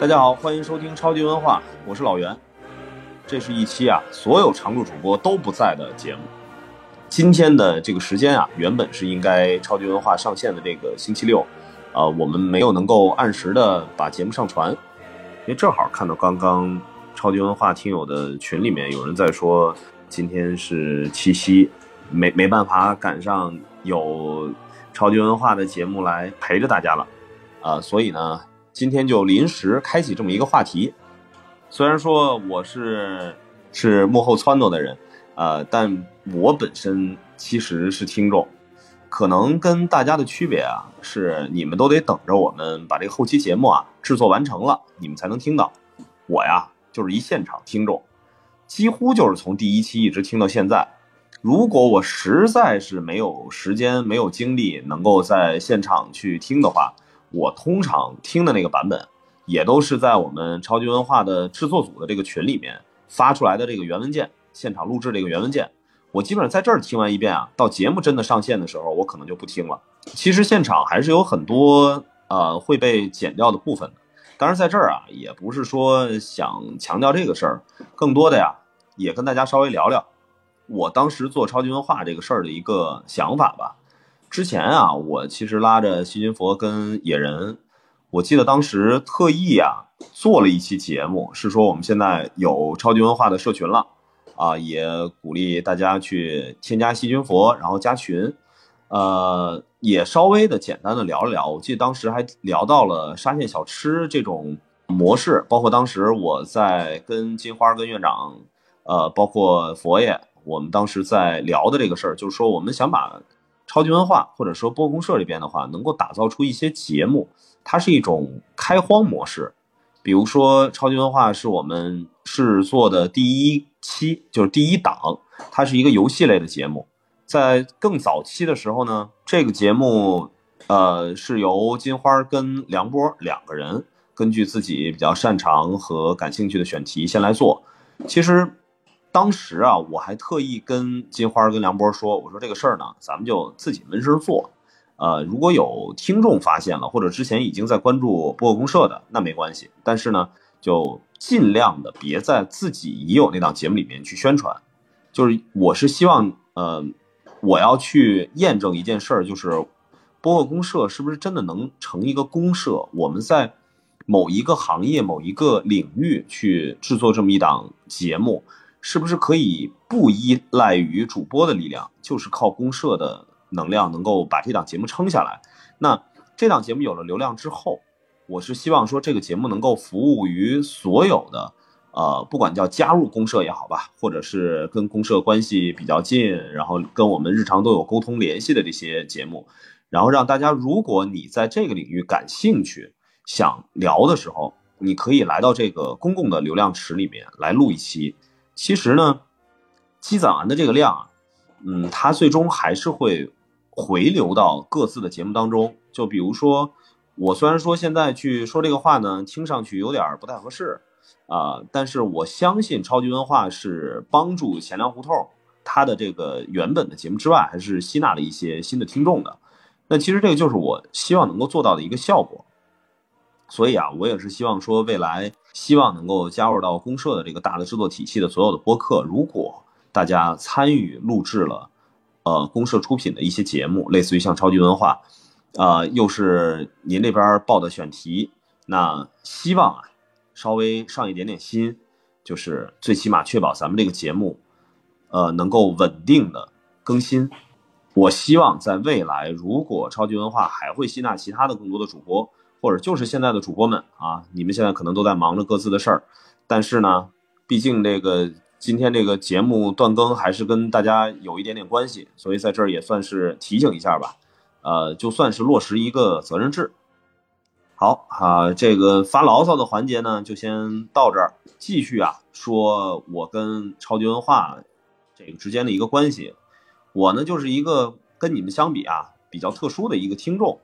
大家好，欢迎收听超级文化，我是老袁。这是一期啊，所有常驻主播都不在的节目。今天的这个时间啊，原本是应该超级文化上线的这个星期六，呃，我们没有能够按时的把节目上传，因为正好看到刚刚超级文化听友的群里面有人在说，今天是七夕，没没办法赶上有超级文化的节目来陪着大家了，啊，所以呢。今天就临时开启这么一个话题，虽然说我是是幕后撺掇的人，呃，但我本身其实是听众，可能跟大家的区别啊，是你们都得等着我们把这个后期节目啊制作完成了，你们才能听到。我呀，就是一现场听众，几乎就是从第一期一直听到现在。如果我实在是没有时间、没有精力能够在现场去听的话，我通常听的那个版本，也都是在我们超级文化的制作组的这个群里面发出来的这个原文件，现场录制这个原文件。我基本上在这儿听完一遍啊，到节目真的上线的时候，我可能就不听了。其实现场还是有很多呃会被剪掉的部分。当然在这儿啊，也不是说想强调这个事儿，更多的呀，也跟大家稍微聊聊我当时做超级文化这个事儿的一个想法吧。之前啊，我其实拉着细菌佛跟野人，我记得当时特意啊做了一期节目，是说我们现在有超级文化的社群了，啊，也鼓励大家去添加细菌佛，然后加群，呃，也稍微的简单的聊了聊。我记得当时还聊到了沙县小吃这种模式，包括当时我在跟金花、跟院长，呃，包括佛爷，我们当时在聊的这个事儿，就是说我们想把。超级文化或者说播公社这边的话，能够打造出一些节目，它是一种开荒模式。比如说，超级文化是我们是做的第一期，就是第一档，它是一个游戏类的节目。在更早期的时候呢，这个节目呃是由金花跟梁波两个人根据自己比较擅长和感兴趣的选题先来做。其实。当时啊，我还特意跟金花跟梁波说：“我说这个事儿呢，咱们就自己闷声做。呃，如果有听众发现了，或者之前已经在关注播客公社的，那没关系。但是呢，就尽量的别在自己已有那档节目里面去宣传。就是我是希望，呃，我要去验证一件事儿，就是播客公社是不是真的能成一个公社？我们在某一个行业、某一个领域去制作这么一档节目。”是不是可以不依赖于主播的力量，就是靠公社的能量能够把这档节目撑下来？那这档节目有了流量之后，我是希望说这个节目能够服务于所有的，呃，不管叫加入公社也好吧，或者是跟公社关系比较近，然后跟我们日常都有沟通联系的这些节目，然后让大家，如果你在这个领域感兴趣，想聊的时候，你可以来到这个公共的流量池里面来录一期。其实呢，积攒完的这个量，嗯，它最终还是会回流到各自的节目当中。就比如说，我虽然说现在去说这个话呢，听上去有点不太合适啊，但是我相信超级文化是帮助钱粮胡同它的这个原本的节目之外，还是吸纳了一些新的听众的。那其实这个就是我希望能够做到的一个效果。所以啊，我也是希望说，未来希望能够加入到公社的这个大的制作体系的所有的播客，如果大家参与录制了，呃，公社出品的一些节目，类似于像超级文化，啊，又是您那边报的选题，那希望啊，稍微上一点点心，就是最起码确保咱们这个节目，呃，能够稳定的更新。我希望在未来，如果超级文化还会吸纳其他的更多的主播。或者就是现在的主播们啊，你们现在可能都在忙着各自的事儿，但是呢，毕竟这个今天这个节目断更还是跟大家有一点点关系，所以在这儿也算是提醒一下吧，呃，就算是落实一个责任制。好啊，这个发牢骚的环节呢，就先到这儿，继续啊，说我跟超级文化这个之间的一个关系，我呢就是一个跟你们相比啊比较特殊的一个听众。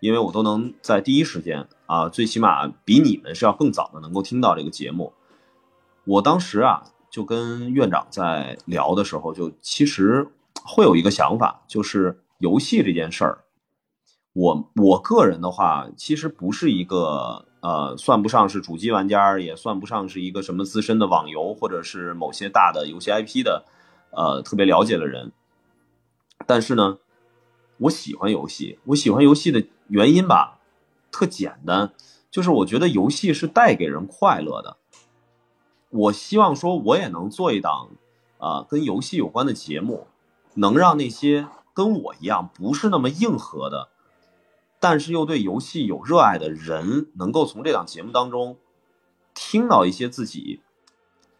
因为我都能在第一时间啊，最起码比你们是要更早的能够听到这个节目。我当时啊，就跟院长在聊的时候，就其实会有一个想法，就是游戏这件事儿，我我个人的话，其实不是一个呃，算不上是主机玩家，也算不上是一个什么资深的网游或者是某些大的游戏 IP 的，呃，特别了解的人。但是呢，我喜欢游戏，我喜欢游戏的原因吧，特简单，就是我觉得游戏是带给人快乐的。我希望说，我也能做一档啊，跟游戏有关的节目，能让那些跟我一样不是那么硬核的。但是又对游戏有热爱的人，能够从这档节目当中听到一些自己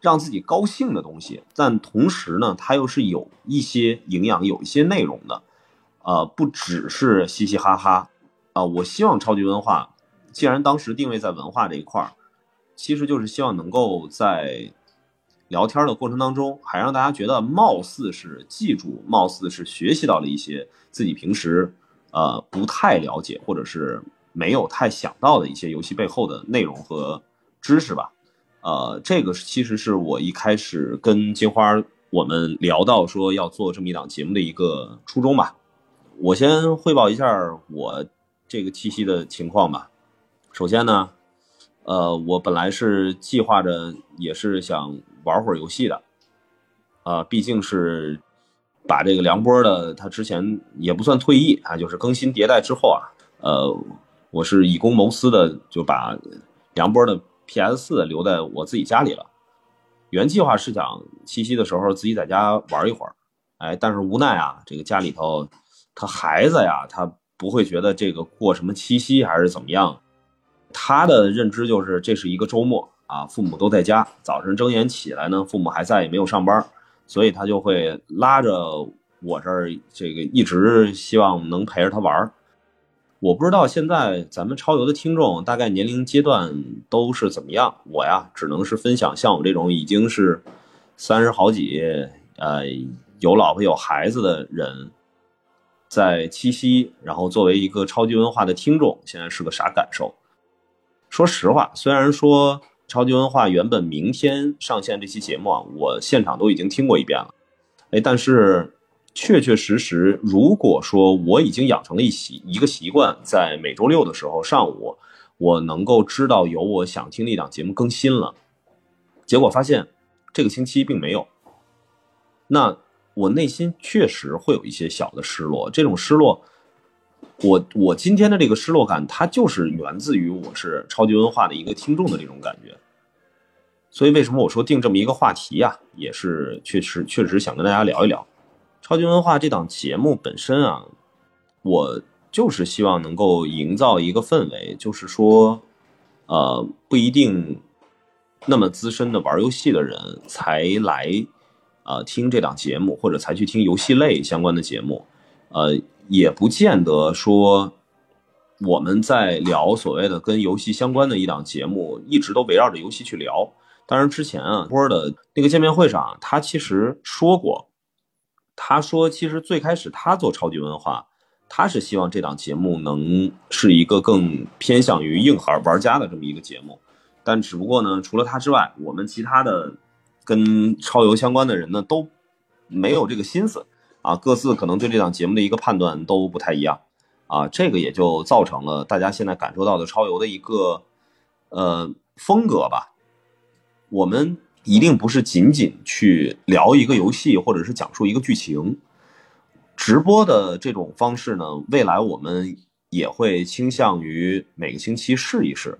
让自己高兴的东西，但同时呢，它又是有一些营养、有一些内容的，呃，不只是嘻嘻哈哈啊。我希望超级文化，既然当时定位在文化这一块儿，其实就是希望能够在聊天的过程当中，还让大家觉得貌似是记住，貌似是学习到了一些自己平时。呃，不太了解或者是没有太想到的一些游戏背后的内容和知识吧。呃，这个其实是我一开始跟金花我们聊到说要做这么一档节目的一个初衷吧。我先汇报一下我这个七夕的情况吧。首先呢，呃，我本来是计划着也是想玩会儿游戏的，啊，毕竟是。把这个梁波的，他之前也不算退役啊，就是更新迭代之后啊，呃，我是以公谋私的，就把梁波的 PS 四留在我自己家里了。原计划是想七夕的时候自己在家玩一会儿，哎，但是无奈啊，这个家里头他孩子呀，他不会觉得这个过什么七夕还是怎么样，他的认知就是这是一个周末啊，父母都在家，早晨睁眼起来呢，父母还在，也没有上班。所以他就会拉着我这儿，这个一直希望能陪着他玩儿。我不知道现在咱们超游的听众大概年龄阶段都是怎么样。我呀，只能是分享像我这种已经是三十好几，呃，有老婆有孩子的人，在七夕，然后作为一个超级文化的听众，现在是个啥感受？说实话，虽然说。超级文化原本明天上线这期节目啊，我现场都已经听过一遍了，哎，但是确确实实，如果说我已经养成了一习一个习惯，在每周六的时候上午，我能够知道有我想听的一档节目更新了，结果发现这个星期并没有，那我内心确实会有一些小的失落，这种失落。我我今天的这个失落感，它就是源自于我是超级文化的一个听众的这种感觉。所以为什么我说定这么一个话题呀，也是确实确实想跟大家聊一聊超级文化这档节目本身啊。我就是希望能够营造一个氛围，就是说，呃，不一定那么资深的玩游戏的人才来啊听这档节目，或者才去听游戏类相关的节目，呃。也不见得说我们在聊所谓的跟游戏相关的一档节目，一直都围绕着游戏去聊。当然之前啊，波的那个见面会上，他其实说过，他说其实最开始他做超级文化，他是希望这档节目能是一个更偏向于硬核玩家的这么一个节目。但只不过呢，除了他之外，我们其他的跟超游相关的人呢，都没有这个心思。啊，各自可能对这档节目的一个判断都不太一样，啊，这个也就造成了大家现在感受到的超游的一个呃风格吧。我们一定不是仅仅去聊一个游戏或者是讲述一个剧情，直播的这种方式呢，未来我们也会倾向于每个星期试一试。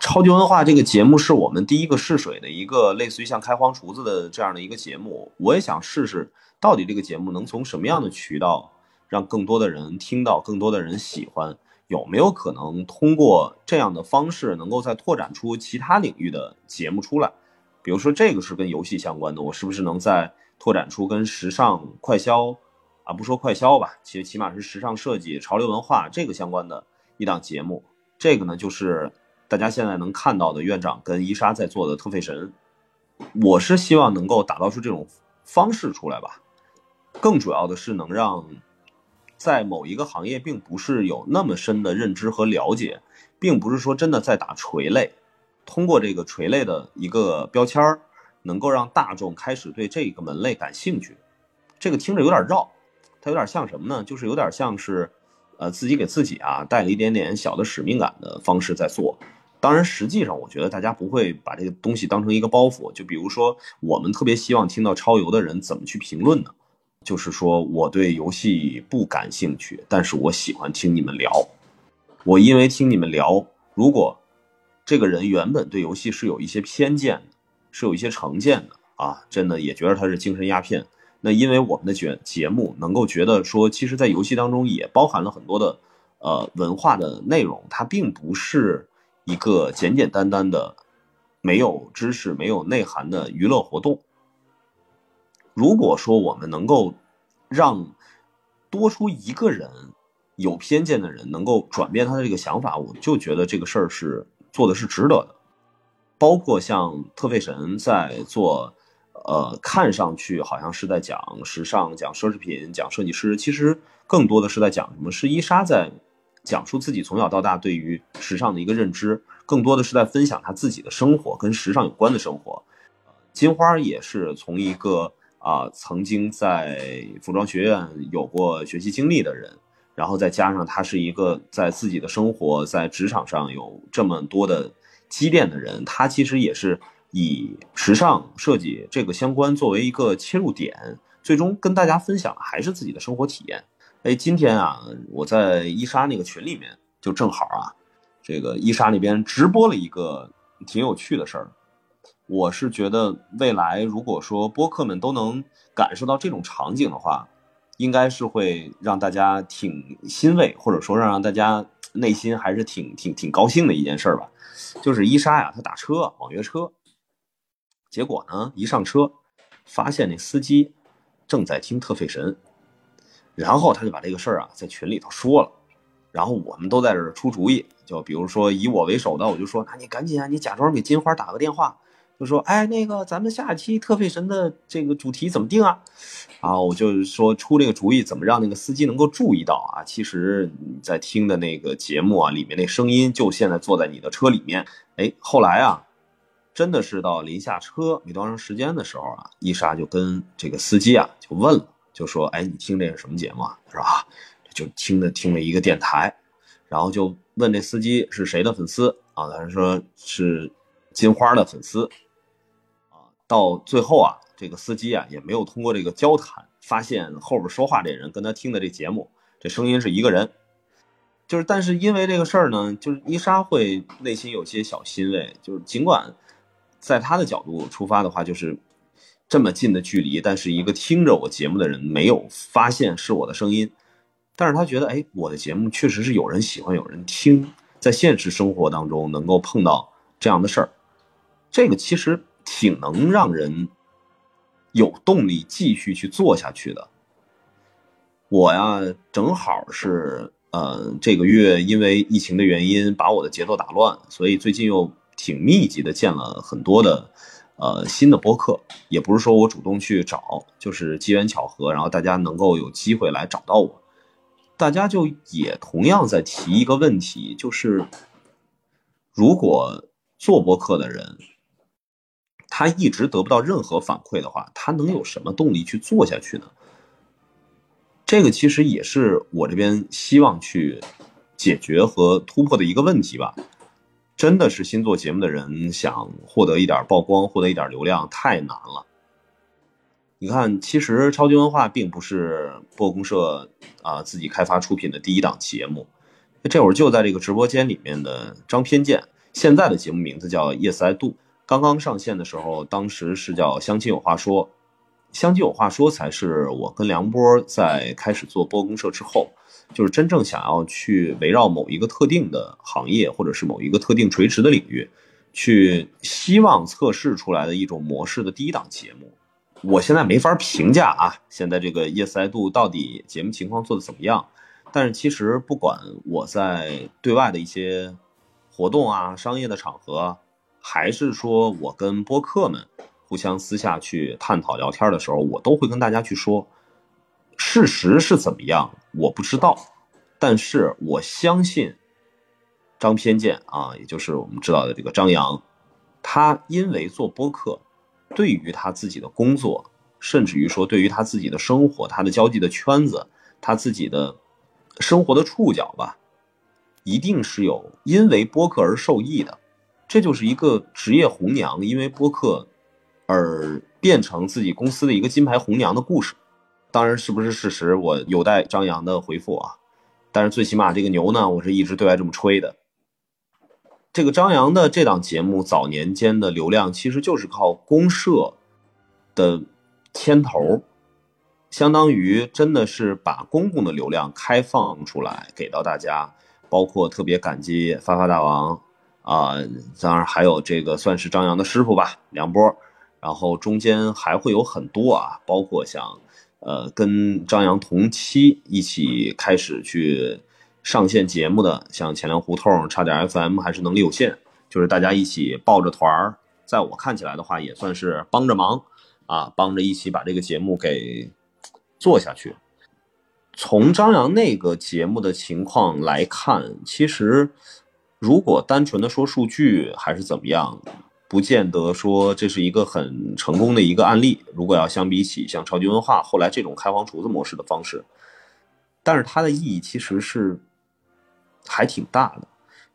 超级文化这个节目是我们第一个试水的一个类似于像开荒厨子的这样的一个节目，我也想试试。到底这个节目能从什么样的渠道让更多的人听到，更多的人喜欢？有没有可能通过这样的方式，能够再拓展出其他领域的节目出来？比如说这个是跟游戏相关的，我是不是能再拓展出跟时尚快销啊，不说快销吧，其实起码是时尚设计、潮流文化这个相关的一档节目。这个呢，就是大家现在能看到的院长跟伊莎在做的特费神。我是希望能够打造出这种方式出来吧。更主要的是能让在某一个行业并不是有那么深的认知和了解，并不是说真的在打垂类，通过这个垂类的一个标签儿，能够让大众开始对这个门类感兴趣。这个听着有点绕，它有点像什么呢？就是有点像是呃自己给自己啊带了一点点小的使命感的方式在做。当然，实际上我觉得大家不会把这个东西当成一个包袱。就比如说，我们特别希望听到超游的人怎么去评论呢？就是说我对游戏不感兴趣，但是我喜欢听你们聊。我因为听你们聊，如果这个人原本对游戏是有一些偏见的，是有一些成见的啊，真的也觉得他是精神鸦片。那因为我们的节节目能够觉得说，其实，在游戏当中也包含了很多的呃文化的内容，它并不是。一个简简单单的、没有知识、没有内涵的娱乐活动。如果说我们能够让多出一个人有偏见的人能够转变他的这个想法，我就觉得这个事儿是做的是值得的。包括像特费神在做，呃，看上去好像是在讲时尚、讲奢侈品、讲设计师，其实更多的是在讲什么？是伊莎在。讲述自己从小到大对于时尚的一个认知，更多的是在分享他自己的生活，跟时尚有关的生活。金花也是从一个啊曾经在服装学院有过学习经历的人，然后再加上他是一个在自己的生活在职场上有这么多的积淀的人，他其实也是以时尚设计这个相关作为一个切入点，最终跟大家分享的还是自己的生活体验。哎，今天啊，我在伊莎那个群里面，就正好啊，这个伊莎那边直播了一个挺有趣的事儿。我是觉得未来如果说播客们都能感受到这种场景的话，应该是会让大家挺欣慰，或者说让让大家内心还是挺挺挺高兴的一件事吧。就是伊莎呀，她打车网约车，结果呢，一上车发现那司机正在听特费神。然后他就把这个事儿啊在群里头说了，然后我们都在这出主意，就比如说以我为首的，我就说，那你赶紧啊，你假装给金花打个电话，就说，哎，那个咱们下期特费神的这个主题怎么定啊？然后我就说出这个主意，怎么让那个司机能够注意到啊？其实你在听的那个节目啊，里面那声音就现在坐在你的车里面。哎，后来啊，真的是到临下车没多长时间的时候啊，伊莎就跟这个司机啊就问了。就说：“哎，你听这是什么节目啊？”他说：“啊，就听的听了一个电台，然后就问这司机是谁的粉丝啊？他说是金花的粉丝啊。到最后啊，这个司机啊也没有通过这个交谈发现后边说话这人跟他听的这节目这声音是一个人，就是但是因为这个事儿呢，就是伊莎会内心有些小欣慰，就是尽管在他的角度出发的话，就是。”这么近的距离，但是一个听着我节目的人没有发现是我的声音，但是他觉得，哎，我的节目确实是有人喜欢，有人听，在现实生活当中能够碰到这样的事儿，这个其实挺能让人有动力继续去做下去的。我呀，正好是，呃，这个月因为疫情的原因，把我的节奏打乱，所以最近又挺密集的见了很多的。呃，新的播客也不是说我主动去找，就是机缘巧合，然后大家能够有机会来找到我，大家就也同样在提一个问题，就是如果做播客的人，他一直得不到任何反馈的话，他能有什么动力去做下去呢？这个其实也是我这边希望去解决和突破的一个问题吧。真的是新做节目的人想获得一点曝光，获得一点流量太难了。你看，其实超级文化并不是播公社啊自己开发出品的第一档节目，这会儿就在这个直播间里面的张偏见，现在的节目名字叫 Yes I Do，刚刚上线的时候，当时是叫相亲有话说，相亲有话说才是我跟梁波在开始做播公社之后。就是真正想要去围绕某一个特定的行业，或者是某一个特定垂直的领域，去希望测试出来的一种模式的第一档节目。我现在没法评价啊，现在这个 Yes I Do 到底节目情况做的怎么样？但是其实不管我在对外的一些活动啊、商业的场合，还是说我跟播客们互相私下去探讨聊天的时候，我都会跟大家去说。事实是怎么样，我不知道，但是我相信张偏见啊，也就是我们知道的这个张扬，他因为做播客，对于他自己的工作，甚至于说对于他自己的生活，他的交际的圈子，他自己的生活的触角吧，一定是有因为播客而受益的。这就是一个职业红娘，因为播客而变成自己公司的一个金牌红娘的故事。当然，是不是事实，我有待张扬的回复啊。但是最起码这个牛呢，我是一直对外这么吹的。这个张扬的这档节目早年间的流量，其实就是靠公社的牵头，相当于真的是把公共的流量开放出来给到大家，包括特别感激发发大王。啊，当然还有这个算是张扬的师傅吧，梁波。然后中间还会有很多啊，包括像呃跟张扬同期一起开始去上线节目的，像钱粮胡同、差点 FM 还是能力有限，就是大家一起抱着团儿，在我看起来的话，也算是帮着忙啊，帮着一起把这个节目给做下去。从张扬那个节目的情况来看，其实。如果单纯的说数据还是怎么样，不见得说这是一个很成功的一个案例。如果要相比起像超级文化后来这种开荒厨子模式的方式，但是它的意义其实是还挺大的。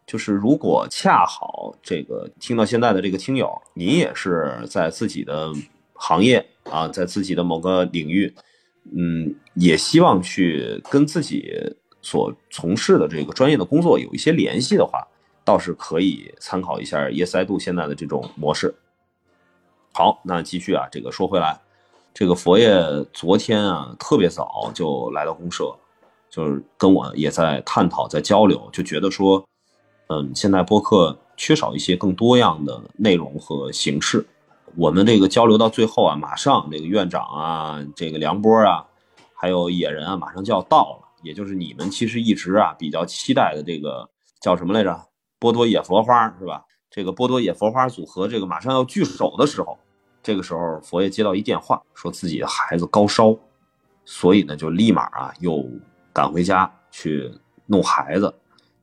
就是如果恰好这个听到现在的这个听友，你也是在自己的行业啊，在自己的某个领域，嗯，也希望去跟自己所从事的这个专业的工作有一些联系的话。倒是可以参考一下 Yes I Do 现在的这种模式。好，那继续啊，这个说回来，这个佛爷昨天啊特别早就来到公社，就是跟我也在探讨，在交流，就觉得说，嗯，现在播客缺少一些更多样的内容和形式。我们这个交流到最后啊，马上这个院长啊，这个梁波啊，还有野人啊，马上就要到了，也就是你们其实一直啊比较期待的这个叫什么来着？波多野佛花是吧？这个波多野佛花组合，这个马上要聚首的时候，这个时候佛爷接到一电话，说自己的孩子高烧，所以呢就立马啊又赶回家去弄孩子，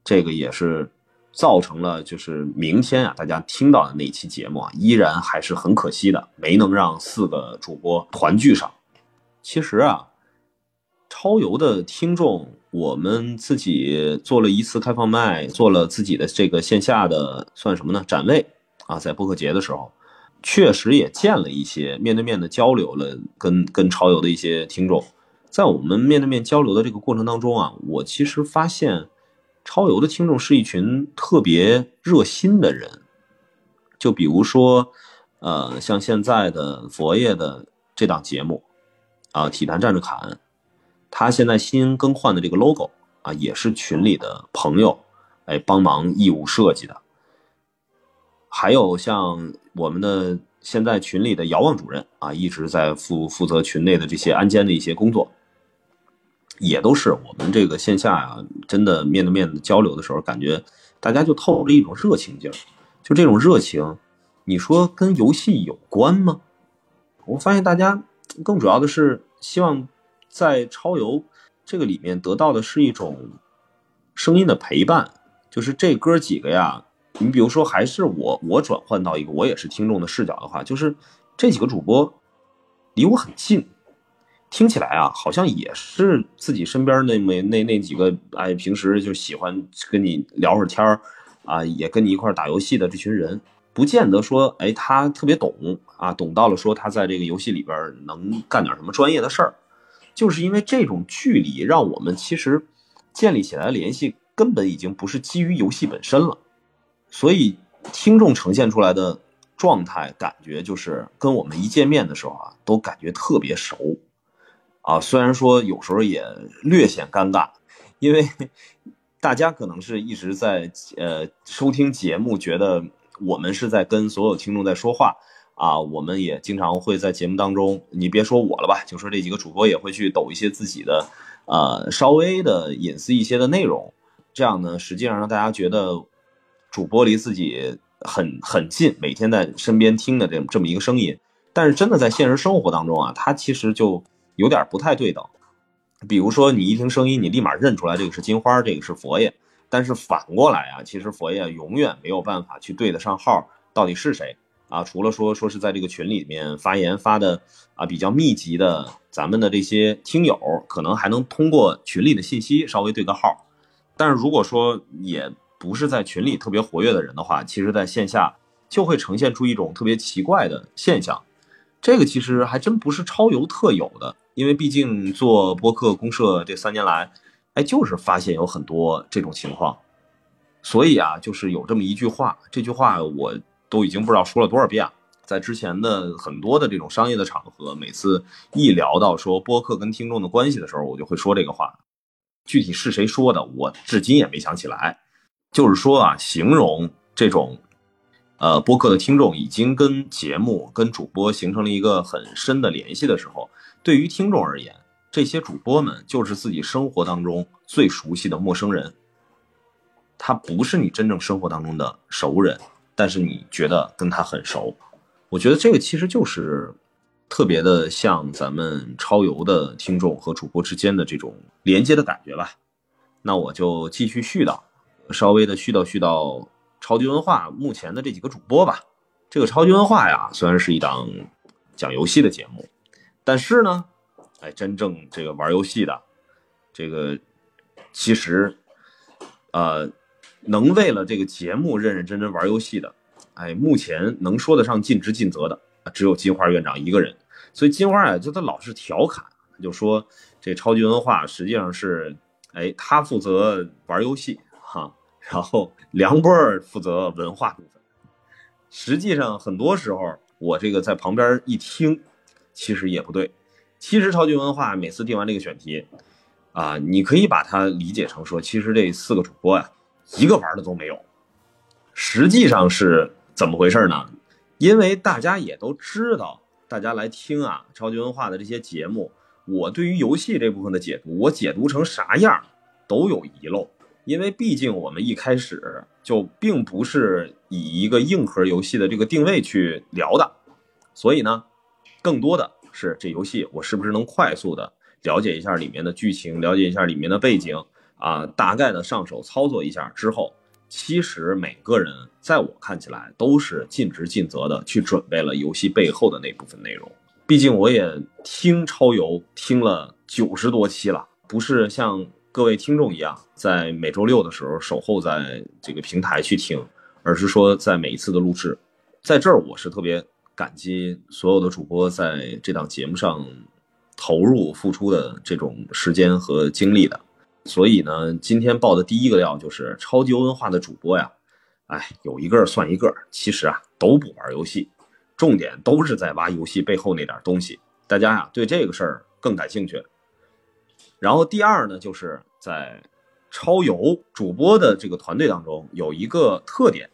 这个也是造成了就是明天啊大家听到的那期节目啊依然还是很可惜的，没能让四个主播团聚上。其实啊，超游的听众。我们自己做了一次开放麦，做了自己的这个线下的算什么呢？展位啊，在播客节的时候，确实也见了一些面对面的交流了，跟跟潮游的一些听众，在我们面对面交流的这个过程当中啊，我其实发现超游的听众是一群特别热心的人，就比如说，呃，像现在的佛爷的这档节目啊，体坛站着侃。他现在新更换的这个 logo 啊，也是群里的朋友哎帮忙义务设计的。还有像我们的现在群里的遥望主任啊，一直在负负责群内的这些安监的一些工作，也都是我们这个线下啊，真的面对面的交流的时候，感觉大家就透露着一种热情劲儿。就这种热情，你说跟游戏有关吗？我发现大家更主要的是希望。在超游这个里面得到的是一种声音的陪伴，就是这哥几个呀，你比如说还是我，我转换到一个我也是听众的视角的话，就是这几个主播离我很近，听起来啊，好像也是自己身边那么那那几个哎，平时就喜欢跟你聊会儿天儿啊，也跟你一块打游戏的这群人，不见得说哎他特别懂啊，懂到了说他在这个游戏里边能干点什么专业的事儿。就是因为这种距离，让我们其实建立起来的联系根本已经不是基于游戏本身了，所以听众呈现出来的状态感觉就是跟我们一见面的时候啊，都感觉特别熟啊。虽然说有时候也略显尴尬，因为 大家可能是一直在呃收听节目，觉得我们是在跟所有听众在说话。啊，我们也经常会在节目当中，你别说我了吧，就说这几个主播也会去抖一些自己的，呃，稍微的隐私一些的内容，这样呢，实际上让大家觉得主播离自己很很近，每天在身边听的这这么一个声音。但是真的在现实生活当中啊，它其实就有点不太对等。比如说你一听声音，你立马认出来这个是金花，这个是佛爷，但是反过来啊，其实佛爷永远没有办法去对得上号，到底是谁。啊，除了说说是在这个群里面发言发的啊比较密集的，咱们的这些听友可能还能通过群里的信息稍微对个号，但是如果说也不是在群里特别活跃的人的话，其实在线下就会呈现出一种特别奇怪的现象，这个其实还真不是超游特有的，因为毕竟做播客公社这三年来，哎，就是发现有很多这种情况，所以啊，就是有这么一句话，这句话我。都已经不知道说了多少遍了，在之前的很多的这种商业的场合，每次一聊到说播客跟听众的关系的时候，我就会说这个话。具体是谁说的，我至今也没想起来。就是说啊，形容这种，呃，播客的听众已经跟节目、跟主播形成了一个很深的联系的时候，对于听众而言，这些主播们就是自己生活当中最熟悉的陌生人，他不是你真正生活当中的熟人。但是你觉得跟他很熟，我觉得这个其实就是特别的像咱们超游的听众和主播之间的这种连接的感觉吧。那我就继续絮叨，稍微的絮叨絮叨超级文化目前的这几个主播吧。这个超级文化呀，虽然是一档讲游戏的节目，但是呢，哎，真正这个玩游戏的，这个其实，呃。能为了这个节目认认真真玩游戏的，哎，目前能说得上尽职尽责的只有金花院长一个人。所以金花啊，就他老是调侃，就说这超级文化实际上是，哎，他负责玩游戏哈，然后梁波负责文化部分。实际上很多时候我这个在旁边一听，其实也不对。其实超级文化每次定完这个选题，啊，你可以把它理解成说，其实这四个主播呀。一个玩的都没有，实际上是怎么回事呢？因为大家也都知道，大家来听啊，超级文化的这些节目，我对于游戏这部分的解读，我解读成啥样都有遗漏。因为毕竟我们一开始就并不是以一个硬核游戏的这个定位去聊的，所以呢，更多的是这游戏我是不是能快速的了解一下里面的剧情，了解一下里面的背景。啊，大概的上手操作一下之后，其实每个人在我看起来都是尽职尽责的去准备了游戏背后的那部分内容。毕竟我也听超游听了九十多期了，不是像各位听众一样在每周六的时候守候在这个平台去听，而是说在每一次的录制，在这儿我是特别感激所有的主播在这档节目上投入付出的这种时间和精力的。所以呢，今天报的第一个料就是超级文化的主播呀，哎，有一个算一个，其实啊都不玩游戏，重点都是在挖游戏背后那点东西。大家呀对这个事儿更感兴趣。然后第二呢，就是在超游主播的这个团队当中有一个特点，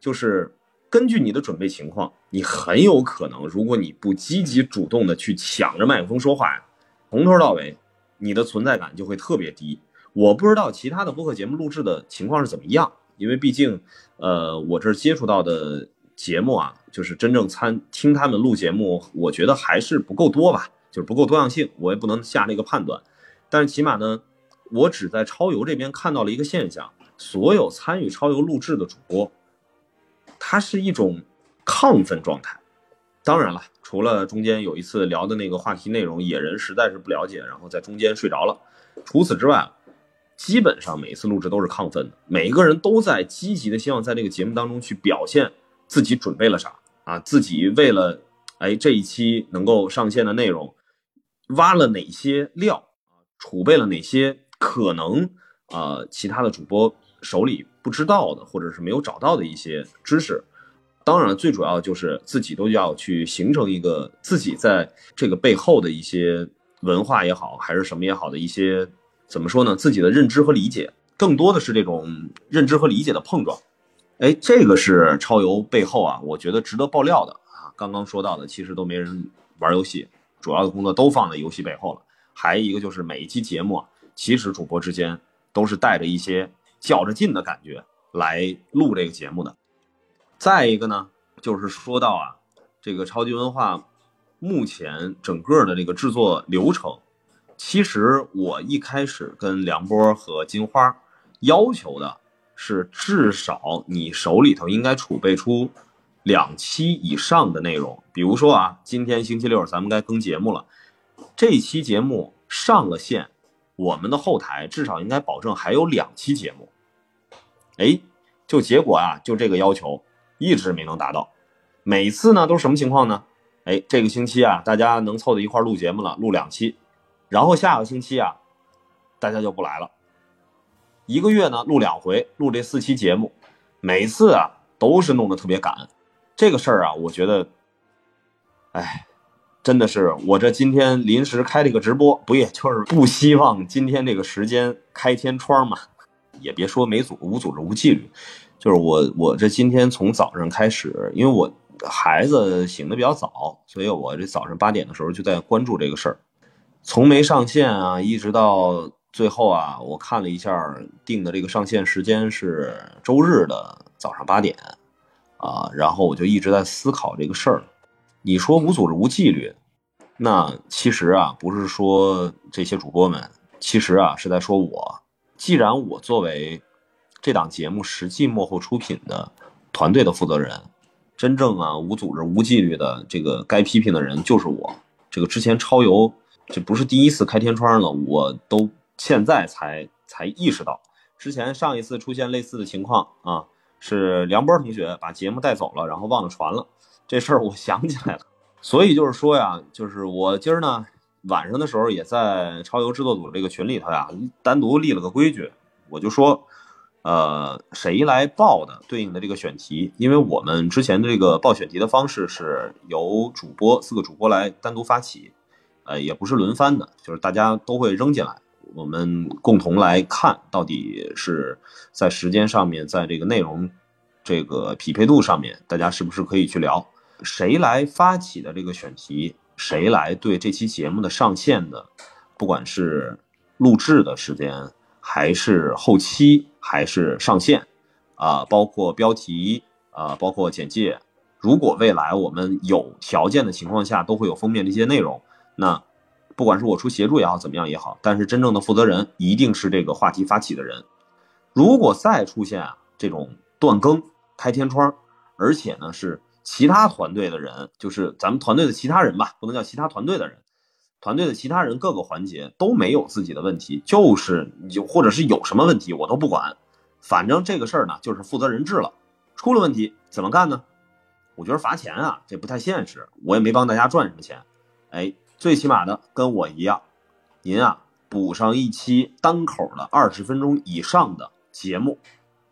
就是根据你的准备情况，你很有可能，如果你不积极主动的去抢着麦克风说话呀，从头到尾你的存在感就会特别低。我不知道其他的播客节目录制的情况是怎么样，因为毕竟，呃，我这接触到的节目啊，就是真正参听他们录节目，我觉得还是不够多吧，就是不够多样性，我也不能下那个判断。但是起码呢，我只在超游这边看到了一个现象：所有参与超游录制的主播，他是一种亢奋状态。当然了，除了中间有一次聊的那个话题内容，野人实在是不了解，然后在中间睡着了。除此之外。基本上每一次录制都是亢奋的，每一个人都在积极的希望在这个节目当中去表现自己准备了啥啊，自己为了哎这一期能够上线的内容，挖了哪些料啊，储备了哪些可能啊其他的主播手里不知道的或者是没有找到的一些知识，当然最主要就是自己都要去形成一个自己在这个背后的一些文化也好，还是什么也好的一些。怎么说呢？自己的认知和理解，更多的是这种认知和理解的碰撞。哎，这个是超游背后啊，我觉得值得爆料的啊。刚刚说到的，其实都没人玩游戏，主要的工作都放在游戏背后了。还一个就是每一期节目啊，其实主播之间都是带着一些较着劲的感觉来录这个节目的。再一个呢，就是说到啊，这个超级文化目前整个的这个制作流程。其实我一开始跟梁波和金花要求的是，至少你手里头应该储备出两期以上的内容，比如说啊，今天星期六咱们该更节目了，这期节目上了线，我们的后台至少应该保证还有两期节目。哎，就结果啊，就这个要求一直没能达到，每次呢都是什么情况呢？哎，这个星期啊，大家能凑到一块录节目了，录两期，然后下个星期啊，大家就不来了。一个月呢录两回，录这四期节目，每次啊都是弄得特别赶。这个事儿啊，我觉得，哎，真的是我这今天临时开了一个直播，不也就是不希望今天这个时间开天窗嘛？也别说没组无组织无纪律，就是我我这今天从早上开始，因为我孩子醒的比较早，所以我这早上八点的时候就在关注这个事儿，从没上线啊，一直到最后啊，我看了一下定的这个上线时间是周日的早上八点。啊，然后我就一直在思考这个事儿。你说无组织无纪律，那其实啊，不是说这些主播们，其实啊是在说我。既然我作为这档节目实际幕后出品的团队的负责人，真正啊无组织无纪律的这个该批评的人就是我。这个之前超游这不是第一次开天窗了，我都现在才才意识到，之前上一次出现类似的情况啊。是梁波同学把节目带走了，然后忘了传了。这事儿我想起来了，所以就是说呀，就是我今儿呢晚上的时候也在超游制作组这个群里头呀，单独立了个规矩，我就说，呃，谁来报的对应的这个选题？因为我们之前的这个报选题的方式是由主播四个主播来单独发起，呃，也不是轮番的，就是大家都会扔进来。我们共同来看，到底是在时间上面，在这个内容这个匹配度上面，大家是不是可以去聊？谁来发起的这个选题？谁来对这期节目的上线的，不管是录制的时间，还是后期，还是上线，啊，包括标题啊，包括简介，如果未来我们有条件的情况下，都会有封面这些内容，那。不管是我出协助也好，怎么样也好，但是真正的负责人一定是这个话题发起的人。如果再出现啊这种断更、开天窗，而且呢是其他团队的人，就是咱们团队的其他人吧，不能叫其他团队的人，团队的其他人各个环节都没有自己的问题，就是有或者是有什么问题我都不管，反正这个事儿呢就是负责人制了。出了问题怎么干呢？我觉得罚钱啊，这不太现实，我也没帮大家赚什么钱，哎。最起码的跟我一样，您啊补上一期单口的二十分钟以上的节目，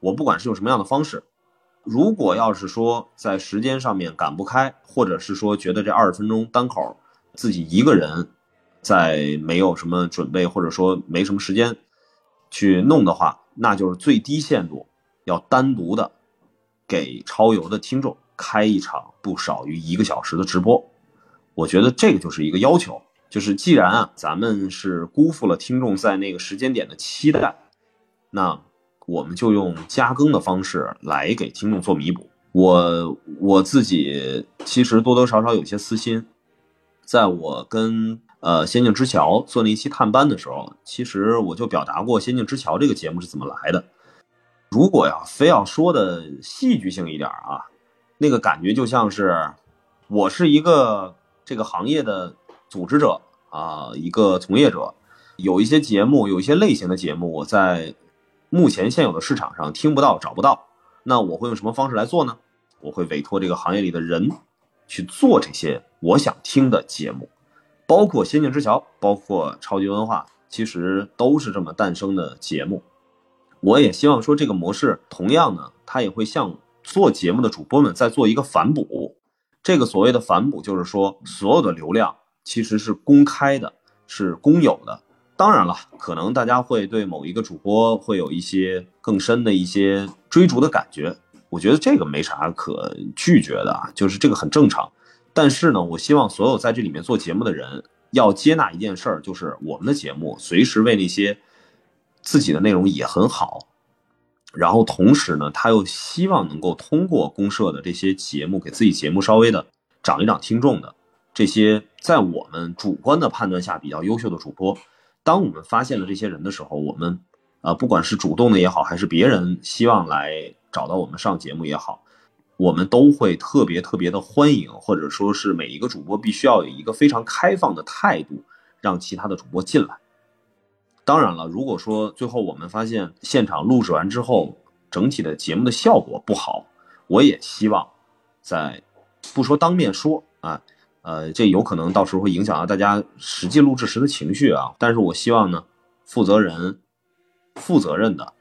我不管是用什么样的方式，如果要是说在时间上面赶不开，或者是说觉得这二十分钟单口自己一个人在没有什么准备，或者说没什么时间去弄的话，那就是最低限度要单独的给超游的听众开一场不少于一个小时的直播。我觉得这个就是一个要求，就是既然啊，咱们是辜负了听众在那个时间点的期待，那我们就用加更的方式来给听众做弥补。我我自己其实多多少少有些私心，在我跟呃《仙境之桥》做那一期探班的时候，其实我就表达过《仙境之桥》这个节目是怎么来的。如果要非要说的戏剧性一点啊，那个感觉就像是我是一个。这个行业的组织者啊，一个从业者，有一些节目，有一些类型的节目，我在目前现有的市场上听不到、找不到。那我会用什么方式来做呢？我会委托这个行业里的人去做这些我想听的节目，包括《仙境之桥》，包括《超级文化》，其实都是这么诞生的节目。我也希望说，这个模式同样呢，它也会向做节目的主播们再做一个反哺。这个所谓的反哺，就是说所有的流量其实是公开的，是公有的。当然了，可能大家会对某一个主播会有一些更深的一些追逐的感觉，我觉得这个没啥可拒绝的啊，就是这个很正常。但是呢，我希望所有在这里面做节目的人要接纳一件事儿，就是我们的节目随时为那些自己的内容也很好。然后同时呢，他又希望能够通过公社的这些节目，给自己节目稍微的涨一涨听众的这些，在我们主观的判断下比较优秀的主播，当我们发现了这些人的时候，我们啊，不管是主动的也好，还是别人希望来找到我们上节目也好，我们都会特别特别的欢迎，或者说是每一个主播必须要有一个非常开放的态度，让其他的主播进来。当然了，如果说最后我们发现现场录制完之后，整体的节目的效果不好，我也希望在不说当面说啊，呃，这有可能到时候会影响到大家实际录制时的情绪啊。但是我希望呢，负责人负责任的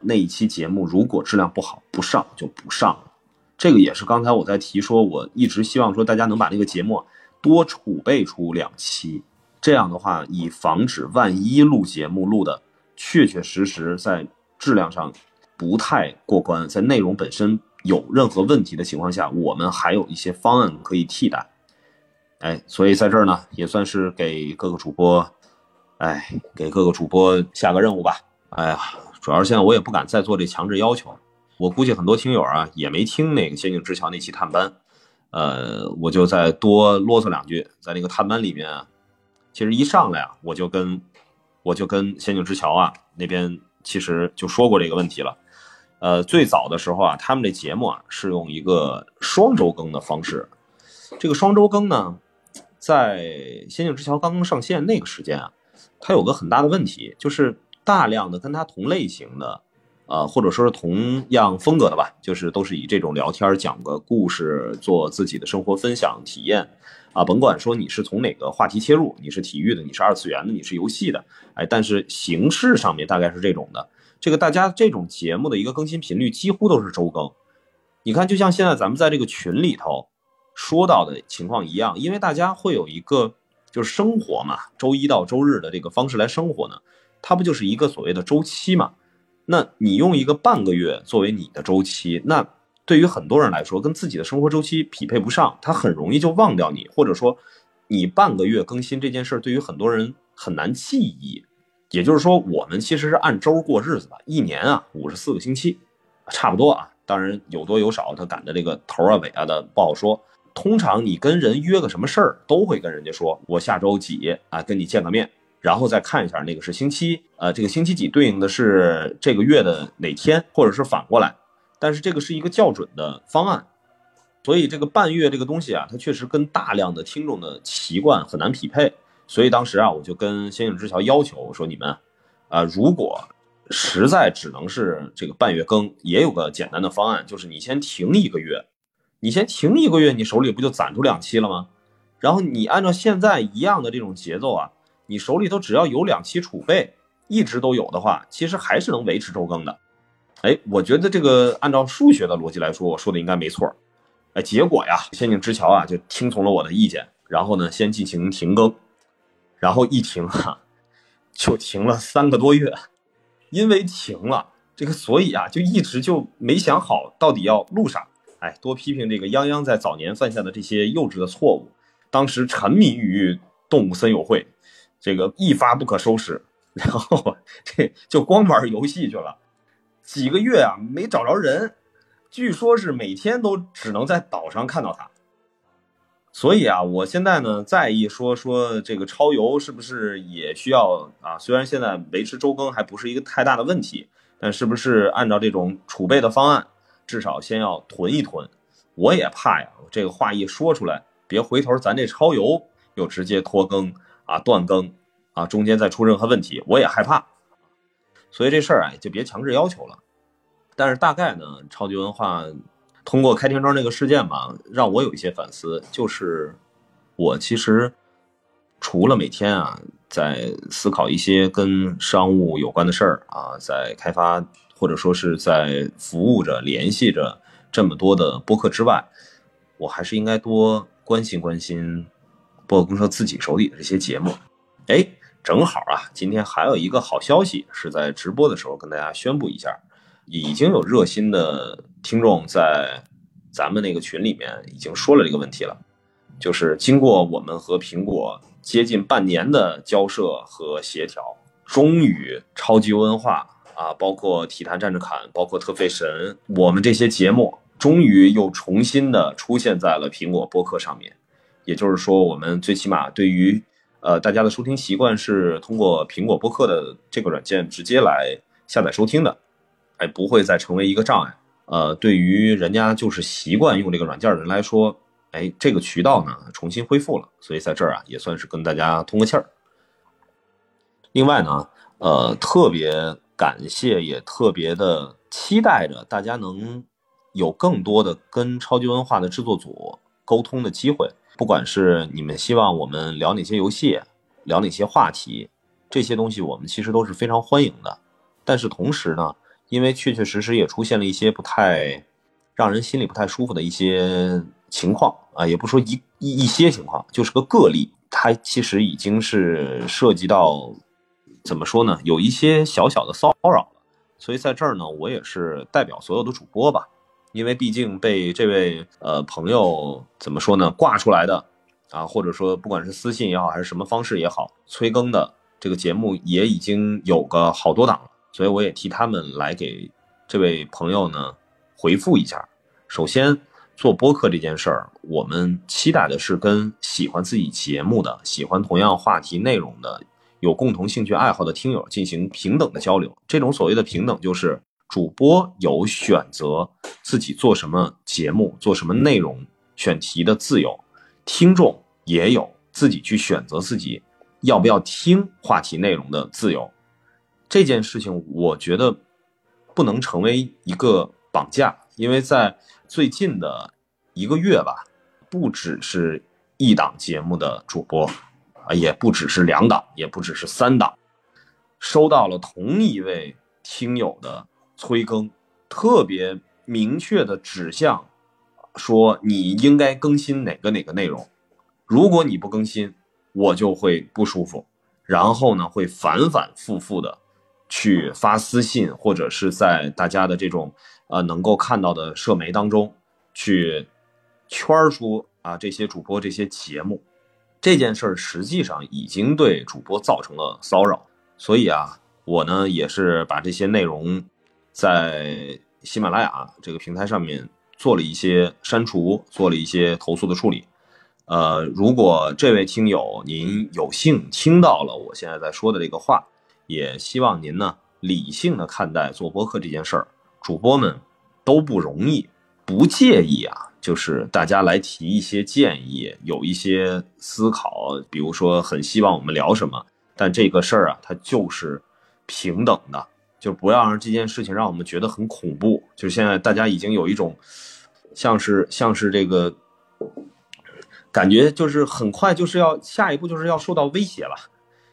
那一期节目，如果质量不好，不上就不上了。这个也是刚才我在提说，我一直希望说大家能把这个节目多储备出两期。这样的话，以防止万一录节目录的确确实实在质量上不太过关，在内容本身有任何问题的情况下，我们还有一些方案可以替代。哎，所以在这儿呢，也算是给各个主播，哎，给各个主播下个任务吧。哎呀，主要是现在我也不敢再做这强制要求。我估计很多听友啊也没听那个《仙境之桥》那期探班，呃，我就再多啰嗦两句，在那个探班里面。其实一上来啊，我就跟我就跟仙境之桥啊那边其实就说过这个问题了。呃，最早的时候啊，他们这节目啊是用一个双周更的方式。这个双周更呢，在仙境之桥刚刚上线那个时间啊，它有个很大的问题，就是大量的跟它同类型的，呃，或者说是同样风格的吧，就是都是以这种聊天讲个故事，做自己的生活分享体验。啊，甭管说你是从哪个话题切入，你是体育的，你是二次元的，你是游戏的，哎，但是形式上面大概是这种的。这个大家这种节目的一个更新频率几乎都是周更。你看，就像现在咱们在这个群里头说到的情况一样，因为大家会有一个就是生活嘛，周一到周日的这个方式来生活呢，它不就是一个所谓的周期嘛？那你用一个半个月作为你的周期，那。对于很多人来说，跟自己的生活周期匹配不上，他很容易就忘掉你，或者说，你半个月更新这件事，对于很多人很难记忆。也就是说，我们其实是按周过日子的，一年啊五十四个星期，差不多啊。当然有多有少，他赶的这个头啊尾啊的不好说。通常你跟人约个什么事儿，都会跟人家说，我下周几啊跟你见个面，然后再看一下那个是星期，呃，这个星期几对应的是这个月的哪天，或者是反过来。但是这个是一个校准的方案，所以这个半月这个东西啊，它确实跟大量的听众的习惯很难匹配。所以当时啊，我就跟仙影之桥要求我说：“你们啊，如果实在只能是这个半月更，也有个简单的方案，就是你先停一个月，你先停一个月，你手里不就攒出两期了吗？然后你按照现在一样的这种节奏啊，你手里头只要有两期储备，一直都有的话，其实还是能维持周更的。”哎，我觉得这个按照数学的逻辑来说，我说的应该没错。哎，结果呀，仙境之桥啊就听从了我的意见，然后呢，先进行停更，然后一停哈，就停了三个多月。因为停了这个，所以啊，就一直就没想好到底要录啥。哎，多批评这个泱泱在早年犯下的这些幼稚的错误。当时沉迷于动物森友会，这个一发不可收拾，然后这就光玩游戏去了。几个月啊，没找着人，据说是每天都只能在岛上看到他。所以啊，我现在呢在意说说这个超游是不是也需要啊？虽然现在维持周更还不是一个太大的问题，但是不是按照这种储备的方案，至少先要囤一囤。我也怕呀，这个话一说出来，别回头咱这超游又直接拖更啊、断更啊，中间再出任何问题，我也害怕。所以这事儿啊，就别强制要求了。但是大概呢，超级文化通过开天窗这个事件吧，让我有一些反思，就是我其实除了每天啊在思考一些跟商务有关的事儿啊，在开发或者说是在服务着、联系着这么多的播客之外，我还是应该多关心关心播客公社自己手里的这些节目。哎。正好啊，今天还有一个好消息是在直播的时候跟大家宣布一下，已经有热心的听众在咱们那个群里面已经说了这个问题了，就是经过我们和苹果接近半年的交涉和协调，终于超级文化啊，包括体坛战士侃，包括特费神，我们这些节目终于又重新的出现在了苹果播客上面，也就是说，我们最起码对于。呃，大家的收听习惯是通过苹果播客的这个软件直接来下载收听的，哎，不会再成为一个障碍。呃，对于人家就是习惯用这个软件的人来说，哎，这个渠道呢重新恢复了，所以在这儿啊也算是跟大家通个气儿。另外呢，呃，特别感谢，也特别的期待着大家能有更多的跟超级文化的制作组沟通的机会，不管是你们希望我们聊哪些游戏，聊哪些话题，这些东西我们其实都是非常欢迎的。但是同时呢，因为确确实实也出现了一些不太让人心里不太舒服的一些情况啊，也不说一一一些情况，就是个个例，它其实已经是涉及到怎么说呢，有一些小小的骚扰了。所以在这儿呢，我也是代表所有的主播吧，因为毕竟被这位呃朋友怎么说呢挂出来的啊，或者说不管是私信也好，还是什么方式也好，催更的这个节目也已经有个好多档了。所以我也替他们来给这位朋友呢回复一下。首先，做播客这件事儿，我们期待的是跟喜欢自己节目的、喜欢同样话题内容的、有共同兴趣爱好的听友进行平等的交流。这种所谓的平等，就是主播有选择自己做什么节目、做什么内容、选题的自由，听众也有自己去选择自己要不要听话题内容的自由。这件事情，我觉得不能成为一个绑架，因为在最近的一个月吧，不只是一档节目的主播，啊，也不只是两档，也不只是三档，收到了同一位听友的催更，特别明确的指向，说你应该更新哪个哪个内容，如果你不更新，我就会不舒服，然后呢，会反反复复的。去发私信，或者是在大家的这种呃能够看到的社媒当中去圈出啊这些主播这些节目，这件事儿实际上已经对主播造成了骚扰。所以啊，我呢也是把这些内容在喜马拉雅这个平台上面做了一些删除，做了一些投诉的处理。呃，如果这位听友您有幸听到了我现在在说的这个话。也希望您呢理性的看待做播客这件事儿，主播们都不容易，不介意啊，就是大家来提一些建议，有一些思考，比如说很希望我们聊什么，但这个事儿啊，它就是平等的，就不要让这件事情让我们觉得很恐怖。就是现在大家已经有一种像是像是这个感觉，就是很快就是要下一步就是要受到威胁了。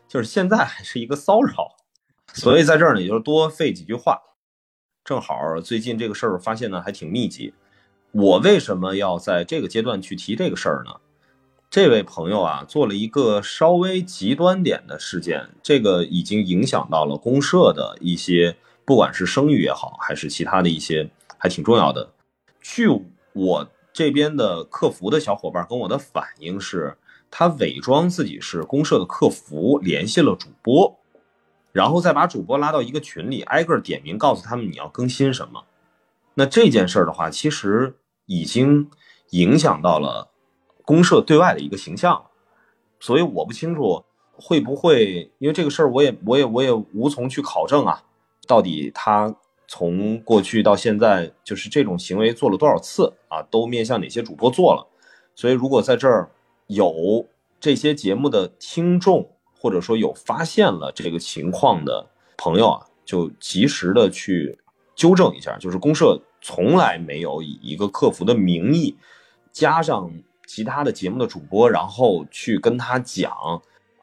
就是现在还是一个骚扰，所以在这儿呢，也就多费几句话。正好最近这个事儿发现呢还挺密集。我为什么要在这个阶段去提这个事儿呢？这位朋友啊，做了一个稍微极端点的事件，这个已经影响到了公社的一些，不管是声誉也好，还是其他的一些，还挺重要的。据我这边的客服的小伙伴跟我的反应是。他伪装自己是公社的客服，联系了主播，然后再把主播拉到一个群里，挨个点名告诉他们你要更新什么。那这件事儿的话，其实已经影响到了公社对外的一个形象，所以我不清楚会不会，因为这个事儿我也我也我也无从去考证啊，到底他从过去到现在就是这种行为做了多少次啊，都面向哪些主播做了，所以如果在这儿。有这些节目的听众，或者说有发现了这个情况的朋友啊，就及时的去纠正一下。就是公社从来没有以一个客服的名义加上其他的节目的主播，然后去跟他讲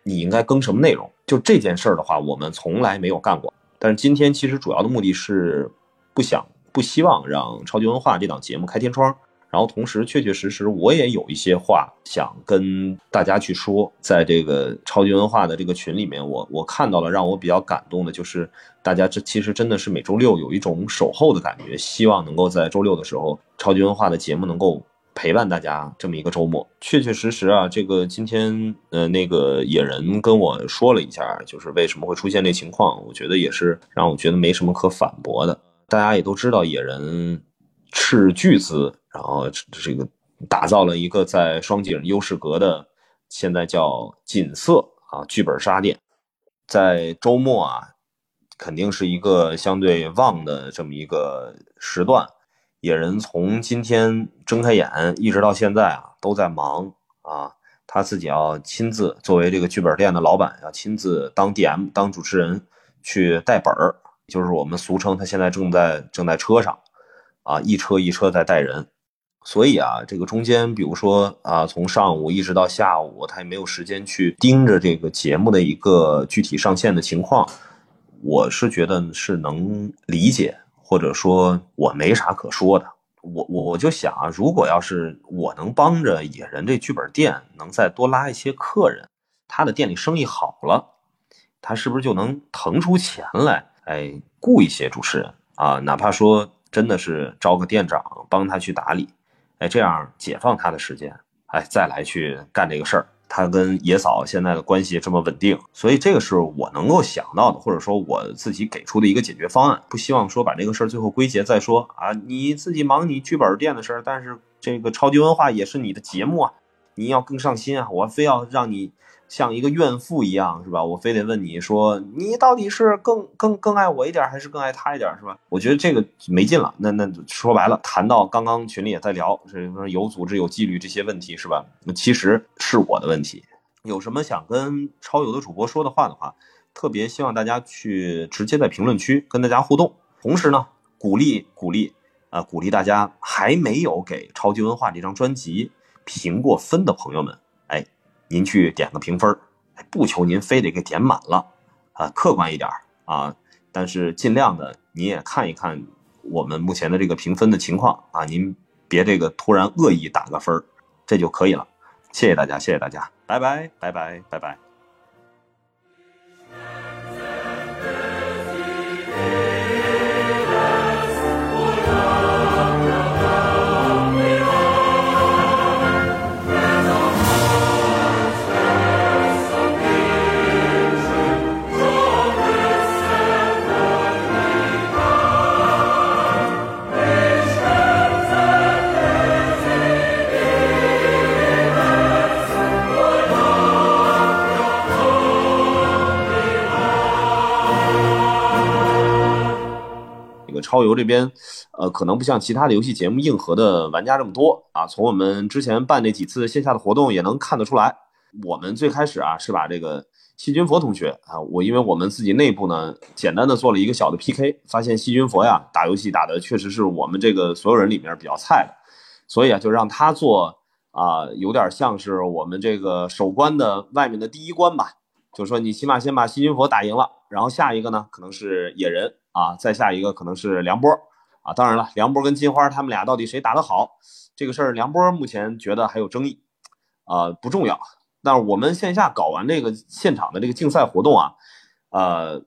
你应该更什么内容。就这件事儿的话，我们从来没有干过。但是今天其实主要的目的是不想、不希望让超级文化这档节目开天窗。然后同时，确确实实，我也有一些话想跟大家去说。在这个超级文化的这个群里面，我我看到了让我比较感动的，就是大家这其实真的是每周六有一种守候的感觉，希望能够在周六的时候，超级文化的节目能够陪伴大家这么一个周末。确确实实啊，这个今天呃那个野人跟我说了一下，就是为什么会出现这情况，我觉得也是让我觉得没什么可反驳的。大家也都知道，野人斥巨资。然后这个打造了一个在双井优势阁的，现在叫锦瑟啊剧本杀店，在周末啊，肯定是一个相对旺的这么一个时段，野人从今天睁开眼一直到现在啊，都在忙啊。他自己要亲自作为这个剧本店的老板，要亲自当 DM 当主持人去带本儿，就是我们俗称他现在正在正在车上啊，一车一车在带人。所以啊，这个中间，比如说啊，从上午一直到下午，他也没有时间去盯着这个节目的一个具体上线的情况。我是觉得是能理解，或者说我没啥可说的。我我我就想啊，如果要是我能帮着野人这剧本店能再多拉一些客人，他的店里生意好了，他是不是就能腾出钱来，哎，雇一些主持人啊？哪怕说真的是招个店长帮他去打理。哎，这样解放他的时间，哎，再来去干这个事儿。他跟野嫂现在的关系这么稳定，所以这个是我能够想到的，或者说我自己给出的一个解决方案。不希望说把这个事儿最后归结再说啊，你自己忙你剧本店的事儿，但是这个超级文化也是你的节目啊，你要更上心啊，我非要让你。像一个怨妇一样，是吧？我非得问你说，你到底是更更更爱我一点，还是更爱他一点，是吧？我觉得这个没劲了。那那说白了，谈到刚刚群里也在聊，是说有组织、有纪律这些问题，是吧？那其实是我的问题。有什么想跟超游的主播说的话的话，特别希望大家去直接在评论区跟大家互动。同时呢，鼓励鼓励啊，鼓励大家还没有给超级文化这张专辑评过分的朋友们。哎您去点个评分不求您非得给点满了，啊，客观一点啊，但是尽量的你也看一看我们目前的这个评分的情况啊，您别这个突然恶意打个分这就可以了。谢谢大家，谢谢大家，拜拜，拜拜，拜拜。超游这边，呃，可能不像其他的游戏节目硬核的玩家这么多啊。从我们之前办那几次线下的活动也能看得出来，我们最开始啊是把这个细菌佛同学啊，我因为我们自己内部呢简单的做了一个小的 PK，发现细菌佛呀打游戏打的确实是我们这个所有人里面比较菜的，所以啊就让他做啊，有点像是我们这个守关的外面的第一关吧，就是说你起码先把细菌佛打赢了，然后下一个呢可能是野人。啊，再下一个可能是梁波啊，当然了，梁波跟金花他们俩到底谁打得好，这个事儿梁波目前觉得还有争议，啊不重要。但是我们线下搞完这个现场的这个竞赛活动啊，呃，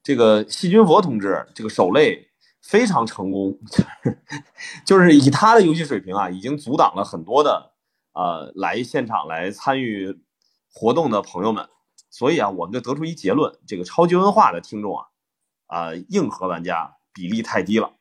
这个细菌佛同志这个手类非常成功，就是以他的游戏水平啊，已经阻挡了很多的呃来现场来参与活动的朋友们。所以啊，我们就得出一结论，这个超级文化的听众啊。啊，硬核玩家比例太低了。